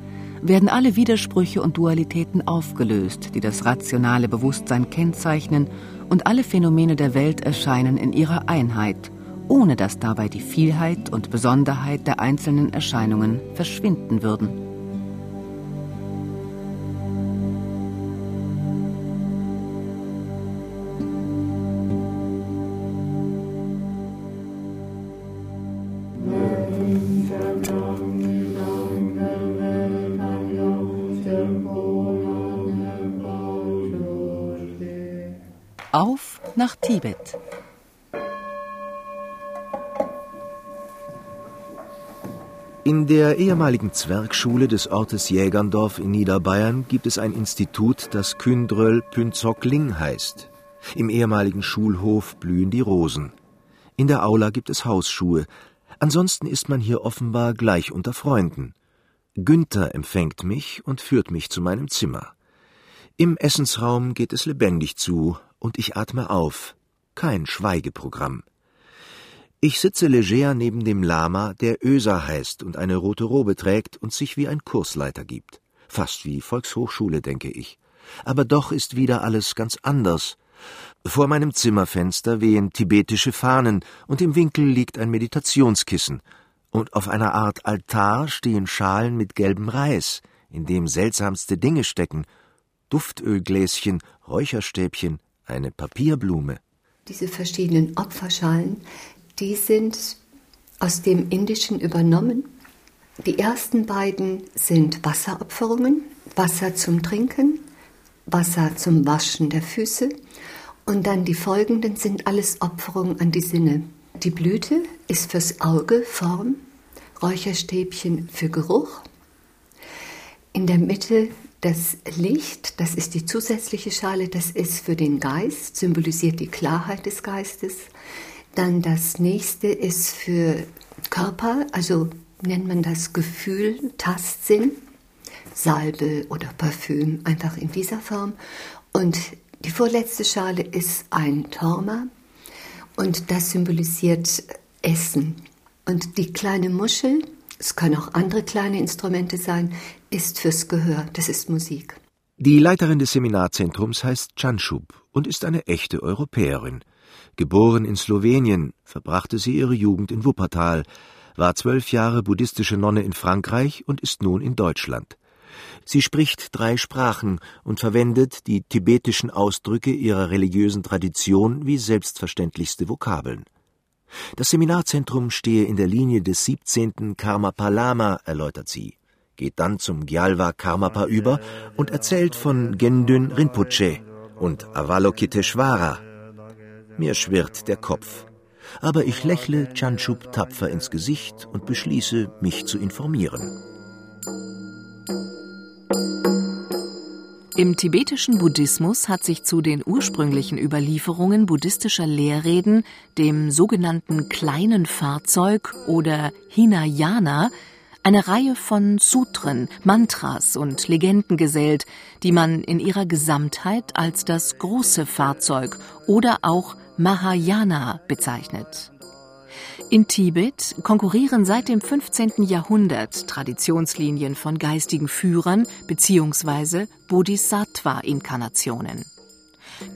werden alle Widersprüche und Dualitäten aufgelöst, die das rationale Bewusstsein kennzeichnen, und alle Phänomene der Welt erscheinen in ihrer Einheit, ohne dass dabei die Vielheit und Besonderheit der einzelnen Erscheinungen verschwinden würden. Auf nach Tibet. In der ehemaligen Zwergschule des Ortes Jägerndorf in Niederbayern gibt es ein Institut, das Kündröll Pünzock Ling heißt. Im ehemaligen Schulhof blühen die Rosen. In der Aula gibt es Hausschuhe. Ansonsten ist man hier offenbar gleich unter Freunden. Günther empfängt mich und führt mich zu meinem Zimmer. Im Essensraum geht es lebendig zu, und ich atme auf. Kein Schweigeprogramm. Ich sitze leger neben dem Lama, der Öser heißt und eine rote Robe trägt und sich wie ein Kursleiter gibt. Fast wie Volkshochschule, denke ich. Aber doch ist wieder alles ganz anders, Vor meinem Zimmerfenster wehen tibetische Fahnen und im Winkel liegt ein Meditationskissen. Und auf einer Art Altar stehen Schalen mit gelbem Reis, in dem seltsamste Dinge stecken. Duftölgläschen, Räucherstäbchen, eine Papierblume. Diese verschiedenen Opferschalen, die sind aus dem Indischen übernommen. Die ersten beiden sind Wasseropferungen, Wasser zum Trinken, Wasser zum Waschen der Füße und dann die folgenden sind alles Opferungen an die Sinne. Die Blüte ist fürs Auge Form, Räucherstäbchen für Geruch. In der Mitte das Licht, das ist die zusätzliche Schale, das ist für den Geist, symbolisiert die Klarheit des Geistes. Dann das nächste ist für Körper, also nennt man das Gefühl, Tastsinn, Salbe oder Parfüm, einfach in dieser Form. Und die vorletzte Schale ist ein Torma und das symbolisiert Essen. Und die kleine Muschel, es können auch andere kleine Instrumente sein, ist fürs Gehör, das ist Musik. Die Leiterin des Seminarzentrums heißt Canschub und ist eine echte Europäerin. Geboren in Slowenien, verbrachte sie ihre Jugend in Wuppertal, war zwölf Jahre buddhistische Nonne in Frankreich und ist nun in Deutschland. Sie spricht drei Sprachen und verwendet die tibetischen Ausdrücke ihrer religiösen Tradition wie selbstverständlichste Vokabeln. Das Seminarzentrum stehe in der Linie des 17. Karmapa Lama, erläutert sie, geht dann zum Gyalva Karmapa über und erzählt von Gendün Rinpoche und Avalokiteshvara. Mir schwirrt der Kopf. Aber ich lächle Chanchup tapfer ins Gesicht und beschließe, mich zu informieren. Im tibetischen Buddhismus hat sich zu den ursprünglichen Überlieferungen buddhistischer Lehrreden, dem sogenannten kleinen Fahrzeug oder Hinayana, eine Reihe von Sutren, Mantras und Legenden gesellt, die man in ihrer Gesamtheit als das große Fahrzeug oder auch Mahayana bezeichnet. In Tibet konkurrieren seit dem 15. Jahrhundert Traditionslinien von geistigen Führern bzw. Bodhisattva-Inkarnationen.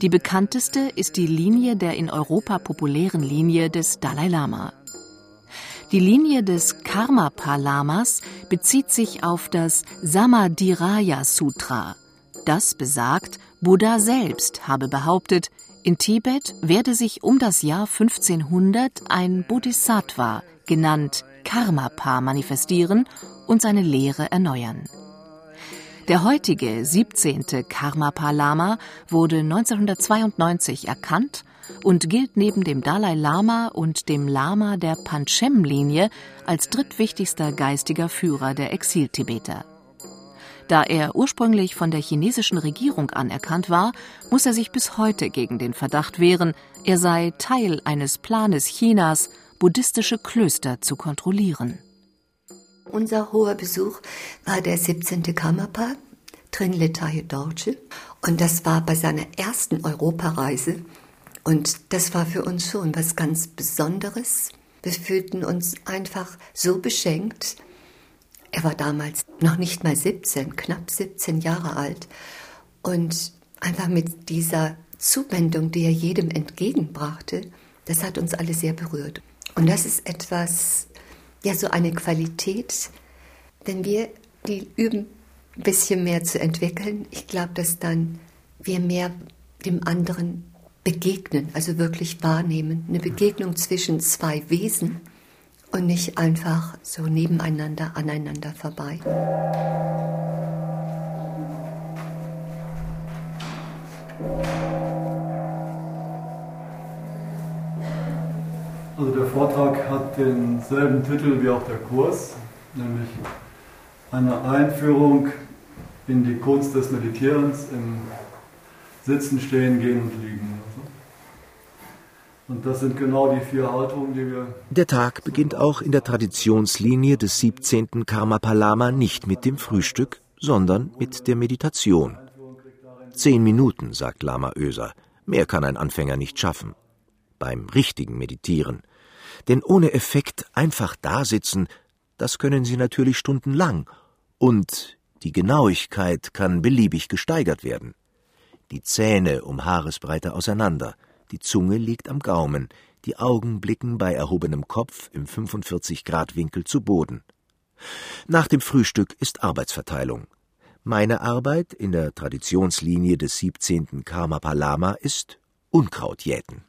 Die bekannteste ist die Linie der in Europa populären Linie des Dalai Lama. Die Linie des Karmapa-Lamas bezieht sich auf das Samadhiraya Sutra. Das besagt, Buddha selbst habe behauptet, in Tibet werde sich um das Jahr 1500 ein Bodhisattva, genannt Karmapa, manifestieren und seine Lehre erneuern. Der heutige 17. Karmapa-Lama wurde 1992 erkannt und gilt neben dem Dalai Lama und dem Lama der Panchem-Linie als drittwichtigster geistiger Führer der Exiltibeter. Da er ursprünglich von der chinesischen Regierung anerkannt war, muss er sich bis heute gegen den Verdacht wehren, er sei Teil eines Planes Chinas, buddhistische Klöster zu kontrollieren. Unser hoher Besuch war der 17. Kammerpa, Trinletaye Dorje, und das war bei seiner ersten Europareise. Und das war für uns schon was ganz Besonderes. Wir fühlten uns einfach so beschenkt, er war damals noch nicht mal 17, knapp 17 Jahre alt. Und einfach mit dieser Zuwendung, die er jedem entgegenbrachte, das hat uns alle sehr berührt. Und das ist etwas, ja, so eine Qualität, wenn wir die üben, ein bisschen mehr zu entwickeln, ich glaube, dass dann wir mehr dem anderen begegnen, also wirklich wahrnehmen. Eine Begegnung zwischen zwei Wesen, und nicht einfach so nebeneinander, aneinander vorbei. Also der Vortrag hat denselben Titel wie auch der Kurs, nämlich eine Einführung in die Kunst des Meditierens im Sitzen, Stehen, Gehen und Liegen. Und das sind genau die vier Haltungen, die wir. Der Tag beginnt auch in der Traditionslinie des 17. Karmapalama nicht mit dem Frühstück, sondern mit der Meditation. Zehn Minuten, sagt Lama Öser. Mehr kann ein Anfänger nicht schaffen. Beim richtigen Meditieren. Denn ohne Effekt einfach dasitzen, das können Sie natürlich stundenlang. Und die Genauigkeit kann beliebig gesteigert werden. die Zähne um Haaresbreite auseinander, die Zunge liegt am Gaumen, die Augen blicken bei erhobenem Kopf im 45-Grad-Winkel zu Boden. Nach dem Frühstück ist Arbeitsverteilung. Meine Arbeit in der Traditionslinie des 17. Karmapalama ist Unkraut jäten.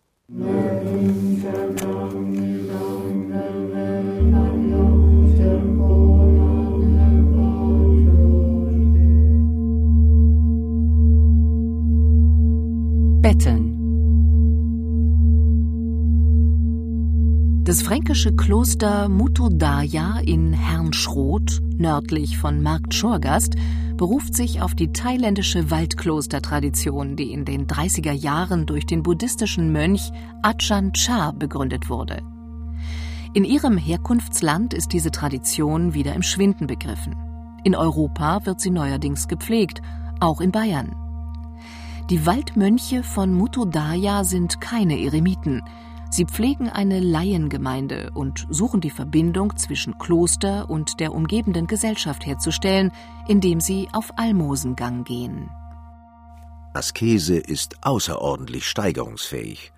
Betteln Das fränkische Kloster Mutodaya in Hernschroth, nördlich von Markt Schorgast, beruft sich auf die thailändische Waldklostertradition, die in den 30er Jahren durch den buddhistischen Mönch Ajahn Chah begründet wurde. In ihrem Herkunftsland ist diese Tradition wieder im Schwinden begriffen. In Europa wird sie neuerdings gepflegt, auch in Bayern. Die Waldmönche von Mutodaya sind keine Eremiten, Sie pflegen eine Laiengemeinde und suchen die Verbindung zwischen Kloster und der umgebenden Gesellschaft herzustellen, indem sie auf Almosengang gehen. Askese ist außerordentlich steigerungsfähig.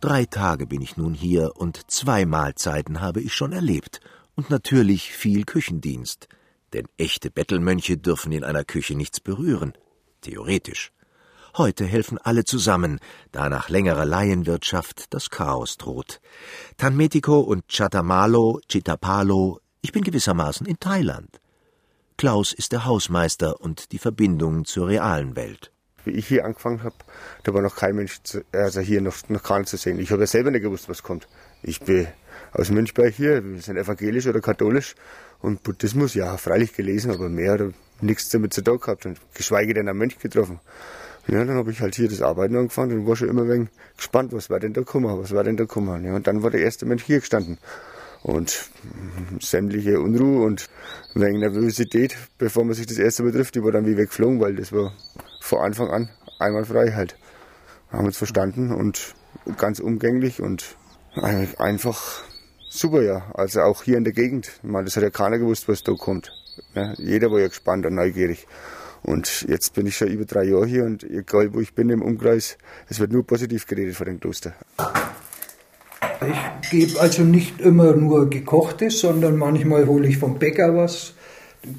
Drei Tage bin ich nun hier und zwei Mahlzeiten habe ich schon erlebt und natürlich viel Küchendienst, denn echte Bettelmönche dürfen in einer Küche nichts berühren, theoretisch. Heute helfen alle zusammen, da nach längerer Laienwirtschaft das Chaos droht. Tanmetiko und Chatamalo, Chitapalo, ich bin gewissermaßen in Thailand. Klaus ist der Hausmeister und die Verbindung zur realen Welt. Wie ich hier angefangen habe, da war noch kein Mensch, zu, also hier noch, noch gar zu sehen. Ich habe ja selber nicht gewusst, was kommt. Ich bin aus Münchberg hier, wir sind evangelisch oder katholisch und Buddhismus, ja, freilich gelesen, aber mehr oder nichts damit zu tun gehabt und geschweige denn einen Mönch getroffen. Ja, dann habe ich halt hier das Arbeiten angefangen und war schon immer wenig gespannt, was war denn da gekommen, was war denn da gekommen. Ja, und dann war der erste Mensch hier gestanden. Und sämtliche Unruhe und wenig Nervosität, bevor man sich das erste Mal trifft, die war dann wie weggeflogen, weil das war von Anfang an einwandfrei halt. Wir haben uns verstanden und ganz umgänglich und einfach super, ja. Also auch hier in der Gegend. Ich das hat ja keiner gewusst, was da kommt. Ja, jeder war ja gespannt und neugierig. Und jetzt bin ich schon über drei Jahre hier und egal wo ich bin im Umkreis, es wird nur positiv geredet von dem Kloster. Ich gebe also nicht immer nur gekochtes, sondern manchmal hole ich vom Bäcker was,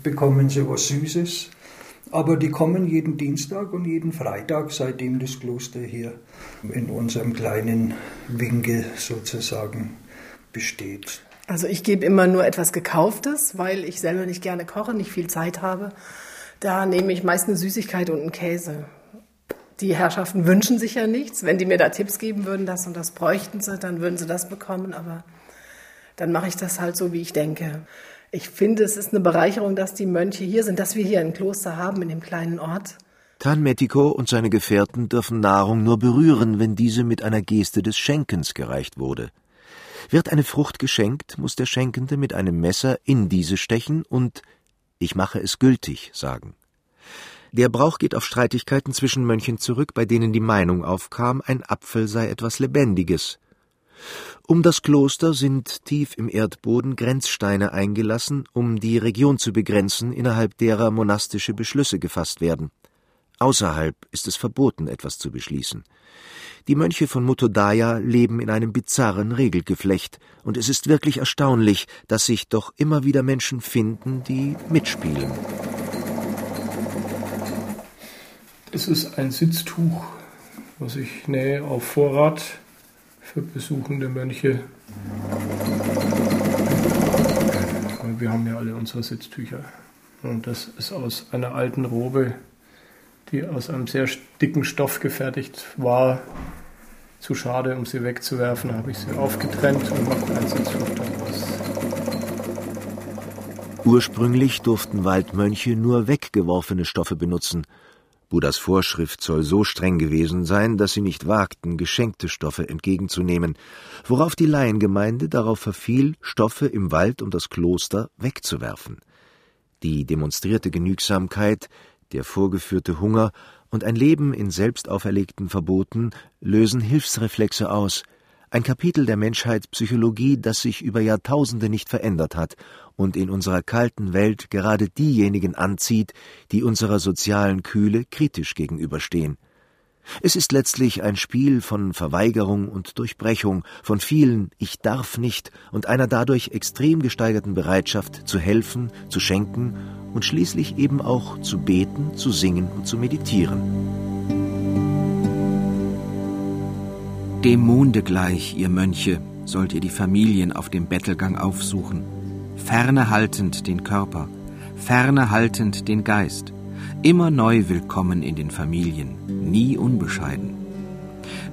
bekommen sie was Süßes. Aber die kommen jeden Dienstag und jeden Freitag, seitdem das Kloster hier in unserem kleinen Winkel sozusagen besteht. Also ich gebe immer nur etwas Gekauftes, weil ich selber nicht gerne koche, nicht viel Zeit habe. Da nehme ich meist eine Süßigkeit und einen Käse. Die Herrschaften wünschen sich ja nichts. Wenn die mir da Tipps geben würden, das und das bräuchten sie, dann würden sie das bekommen. Aber dann mache ich das halt so, wie ich denke. Ich finde, es ist eine Bereicherung, dass die Mönche hier sind, dass wir hier ein Kloster haben in dem kleinen Ort. Tanmetiko und seine Gefährten dürfen Nahrung nur berühren, wenn diese mit einer Geste des Schenkens gereicht wurde. Wird eine Frucht geschenkt, muss der Schenkende mit einem Messer in diese stechen und ich mache es gültig sagen. Der Brauch geht auf Streitigkeiten zwischen Mönchen zurück, bei denen die Meinung aufkam, ein Apfel sei etwas Lebendiges. Um das Kloster sind tief im Erdboden Grenzsteine eingelassen, um die Region zu begrenzen, innerhalb derer monastische Beschlüsse gefasst werden. Außerhalb ist es verboten, etwas zu beschließen. Die Mönche von Mutodaya leben in einem bizarren Regelgeflecht, und es ist wirklich erstaunlich, dass sich doch immer wieder Menschen finden, die mitspielen. Es ist ein Sitztuch, was ich nähe auf Vorrat für besuchende Mönche. Wir haben ja alle unsere Sitztücher. Und das ist aus einer alten Robe die aus einem sehr dicken Stoff gefertigt war, zu schade, um sie wegzuwerfen, habe ich sie aufgetrennt und mache ein Sitztuch daraus. Ursprünglich durften Waldmönche nur weggeworfene Stoffe benutzen. Buddhas Vorschrift soll so streng gewesen sein, dass sie nicht wagten, geschenkte Stoffe entgegenzunehmen, worauf die Laiengemeinde darauf verfiel, Stoffe im Wald um das Kloster wegzuwerfen. Die demonstrierte Genügsamkeit der vorgeführte Hunger und ein Leben in selbst auferlegten Verboten lösen Hilfsreflexe aus, ein Kapitel der Menschheitspsychologie, das sich über Jahrtausende nicht verändert hat und in unserer kalten Welt gerade diejenigen anzieht, die unserer sozialen Kühle kritisch gegenüberstehen. Es ist letztlich ein Spiel von Verweigerung und Durchbrechung, von vielen Ich darf nicht und einer dadurch extrem gesteigerten Bereitschaft zu helfen, zu schenken und schließlich eben auch zu beten, zu singen und zu meditieren. Dem Monde gleich, ihr Mönche, sollt ihr die Familien auf dem Bettelgang aufsuchen, ferne haltend den Körper, ferne haltend den Geist, immer neu willkommen in den Familien, nie unbescheiden.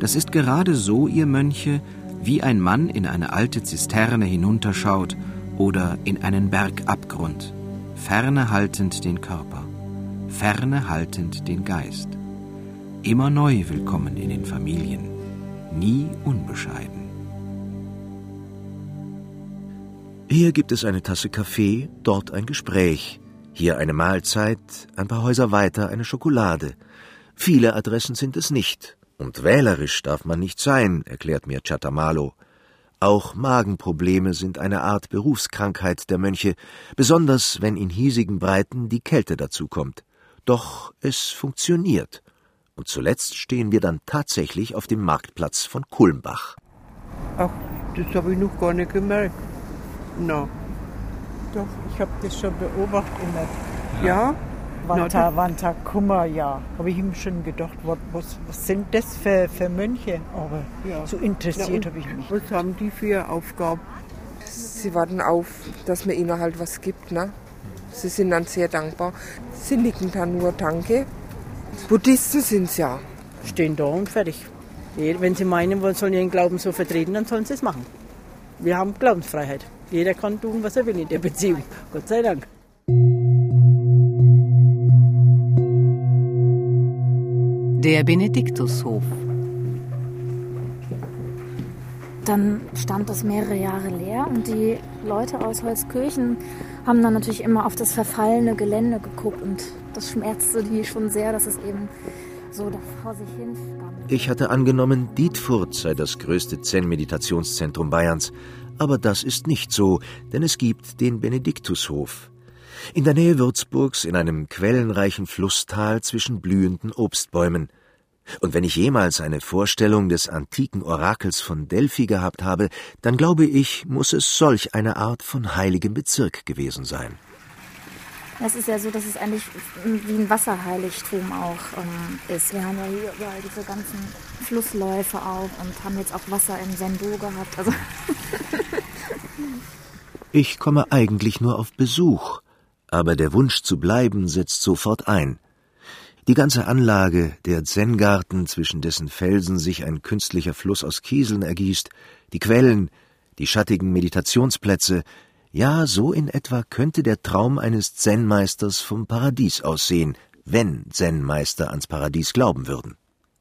Das ist gerade so, ihr Mönche, wie ein Mann in eine alte Zisterne hinunterschaut oder in einen Bergabgrund, ferne haltend den Körper, ferne haltend den Geist, immer neu willkommen in den Familien, nie unbescheiden. Hier gibt es eine Tasse Kaffee, dort ein Gespräch, hier eine Mahlzeit, ein paar Häuser weiter eine Schokolade. Viele Adressen sind es nicht. Und wählerisch darf man nicht sein, erklärt mir Chatamalo. Auch Magenprobleme sind eine Art Berufskrankheit der Mönche, besonders wenn in hiesigen Breiten die Kälte dazukommt. Doch es funktioniert. Und zuletzt stehen wir dann tatsächlich auf dem Marktplatz von Kulmbach. Ach, das habe ich noch gar nicht gemerkt. Na, doch, ich habe das schon beobachtet. Ja? Wanta, Wanta Kummer, ja. Habe ich ihm schon gedacht, was, was sind das für, für Mönche? Aber ja. so interessiert habe ich mich. Was haben die für Aufgaben? Sie warten auf, dass man ihnen halt was gibt. Ne? Sie sind dann sehr dankbar. Sie nicken dann nur Danke. Buddhisten sind es ja. Stehen da und fertig. Wenn sie meinen, wollen sollen ihren Glauben so vertreten, dann sollen sie es machen. Wir haben Glaubensfreiheit. Jeder kann tun, was er will in der Beziehung. Gott sei Dank. Der Benediktushof. Dann stand das mehrere Jahre leer und die Leute aus Holzkirchen haben dann natürlich immer auf das verfallene Gelände geguckt und das schmerzte die schon sehr, dass es eben so da vor sich hin Ich hatte angenommen, Dietfurt sei das größte Zen-Meditationszentrum Bayerns, aber das ist nicht so, denn es gibt den Benediktushof. In der Nähe Würzburgs in einem quellenreichen Flusstal zwischen blühenden Obstbäumen. Und wenn ich jemals eine Vorstellung des antiken Orakels von Delphi gehabt habe, dann glaube ich, muss es solch eine Art von heiligem Bezirk gewesen sein. Es ist ja so, dass es eigentlich wie ein Wasserheiligtum auch ähm, ist. Wir haben ja hier überall diese ganzen Flussläufe auch und haben jetzt auch Wasser im Sendo gehabt. Also ich komme eigentlich nur auf Besuch, aber der Wunsch zu bleiben setzt sofort ein. Die ganze Anlage, der Zen-Garten, zwischen dessen Felsen sich ein künstlicher Fluss aus Kieseln ergießt, die Quellen, die schattigen Meditationsplätze, ja, so in etwa könnte der Traum eines Zen-Meisters vom Paradies aussehen, wenn Zen-Meister ans Paradies glauben würden.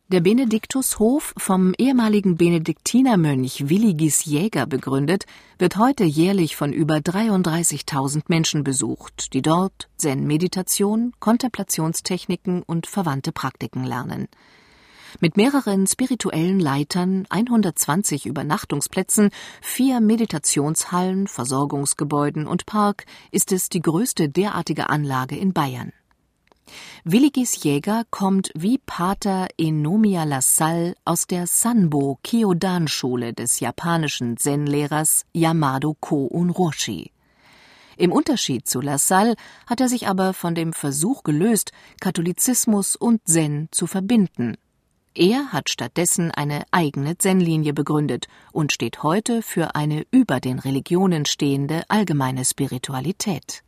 Der Benediktushof, vom ehemaligen Benediktinermönch Willigis Jäger begründet, wird heute jährlich von über 33.000 Menschen besucht, die dort Zen-Meditation, Kontemplationstechniken und verwandte Praktiken lernen. Mit mehreren spirituellen Leitern, 120 Übernachtungsplätzen, vier Meditationshallen, Versorgungsgebäuden und Park ist es die größte derartige Anlage in Bayern. Willigis Jäger kommt wie Pater Enomia Lassalle aus der Sanbo Kyodan Schule des japanischen Zen-Lehrers Yamado Ko-un Roshi. Im Unterschied zu Lassalle hat er sich aber von dem Versuch gelöst, Katholizismus und Zen zu verbinden er hat stattdessen eine eigene Zen-Linie begründet und steht heute für eine über den Religionen stehende allgemeine Spiritualität.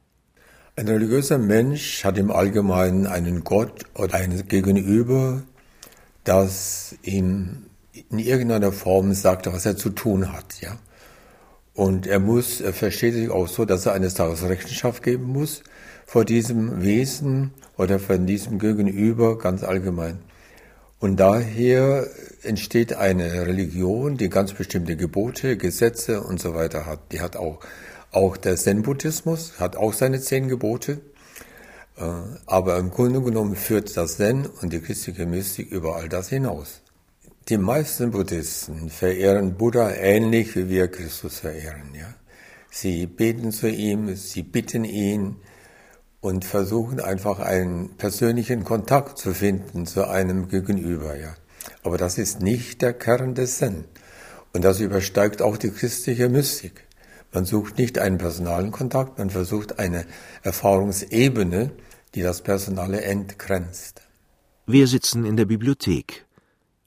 Ein religiöser Mensch hat im Allgemeinen einen Gott oder ein Gegenüber, das ihm in irgendeiner Form sagt, was er zu tun hat, ja. Und er muss, er versteht sich auch so, dass er eines Tages Rechenschaft geben muss vor diesem Wesen oder von diesem Gegenüber ganz allgemein. Und daher entsteht eine Religion, die ganz bestimmte Gebote, Gesetze und so weiter hat. Die hat auch, auch der Zen-Buddhismus hat auch seine zehn Gebote. Äh, aber im Grunde genommen führt das Zen und die christliche Mystik über all das hinaus. Die meisten Buddhisten verehren Buddha ähnlich wie wir Christus verehren. Ja? Sie beten zu ihm, sie bitten ihn und versuchen einfach einen persönlichen Kontakt zu finden zu einem Gegenüber. Ja. Aber das ist nicht der Kern des Zen. Und das übersteigt auch die christliche Mystik. Man sucht nicht einen personalen Kontakt, man versucht eine Erfahrungsebene, die das Personale entgrenzt. Wir sitzen in der Bibliothek.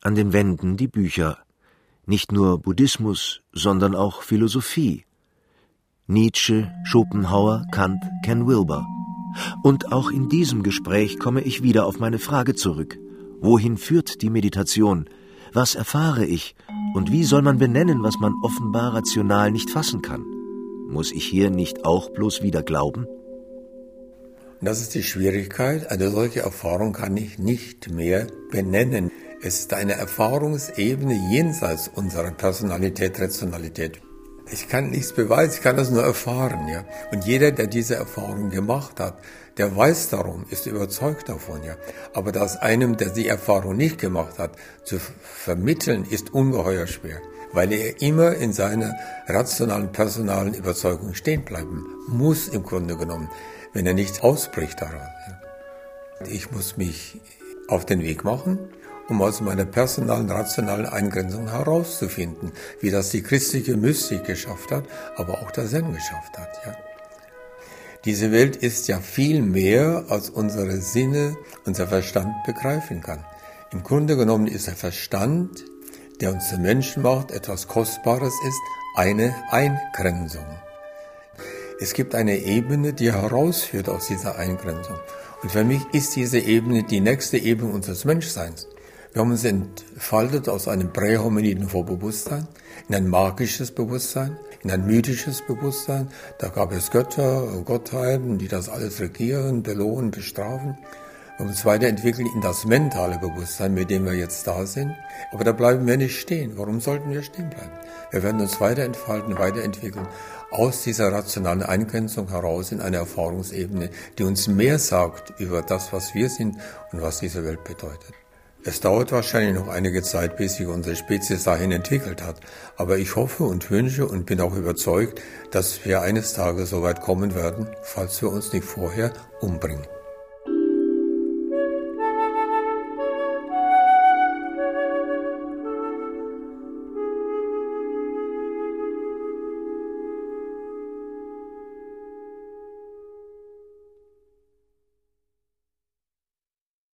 An den Wänden die Bücher. Nicht nur Buddhismus, sondern auch Philosophie. Nietzsche, Schopenhauer, Kant, Ken Wilber. Und auch in diesem Gespräch komme ich wieder auf meine Frage zurück. Wohin führt die Meditation? Was erfahre ich? Und wie soll man benennen, was man offenbar rational nicht fassen kann? Muss ich hier nicht auch bloß wieder glauben? Das ist die Schwierigkeit. Eine solche Erfahrung kann ich nicht mehr benennen. Es ist eine Erfahrungsebene jenseits unserer Personalität, Rationalität. Ich kann nichts beweisen, ich kann das nur erfahren, ja. Und jeder, der diese Erfahrung gemacht hat, der weiß darum, ist überzeugt davon, ja. Aber das einem, der die Erfahrung nicht gemacht hat, zu vermitteln, ist ungeheuer schwer, weil er immer in seiner rationalen, personalen Überzeugung stehen bleiben muss, im Grunde genommen, wenn er nicht ausbricht daraus. Ja. Ich muss mich auf den Weg machen um aus meiner personalen, rationalen Eingrenzung herauszufinden, wie das die christliche Mystik geschafft hat, aber auch der Zen geschafft hat. Ja. Diese Welt ist ja viel mehr, als unsere Sinne, unser Verstand begreifen kann. Im Grunde genommen ist der Verstand, der uns Menschen macht, etwas Kostbares ist, eine Eingrenzung. Es gibt eine Ebene, die herausführt aus dieser Eingrenzung. Und für mich ist diese Ebene die nächste Ebene unseres Menschseins. Wir haben uns entfaltet aus einem prähominiden Vorbewusstsein in ein magisches Bewusstsein, in ein mythisches Bewusstsein. Da gab es Götter Gottheiten, die das alles regieren, belohnen, bestrafen. Uns weiterentwickelt in das mentale Bewusstsein, mit dem wir jetzt da sind. Aber da bleiben wir nicht stehen. Warum sollten wir stehen bleiben? Wir werden uns weiterentfalten, weiterentwickeln aus dieser rationalen Eingrenzung heraus in eine Erfahrungsebene, die uns mehr sagt über das, was wir sind und was diese Welt bedeutet. Es dauert wahrscheinlich noch einige Zeit, bis sich unsere Spezies dahin entwickelt hat. Aber ich hoffe und wünsche und bin auch überzeugt, dass wir eines Tages so weit kommen werden, falls wir uns nicht vorher umbringen.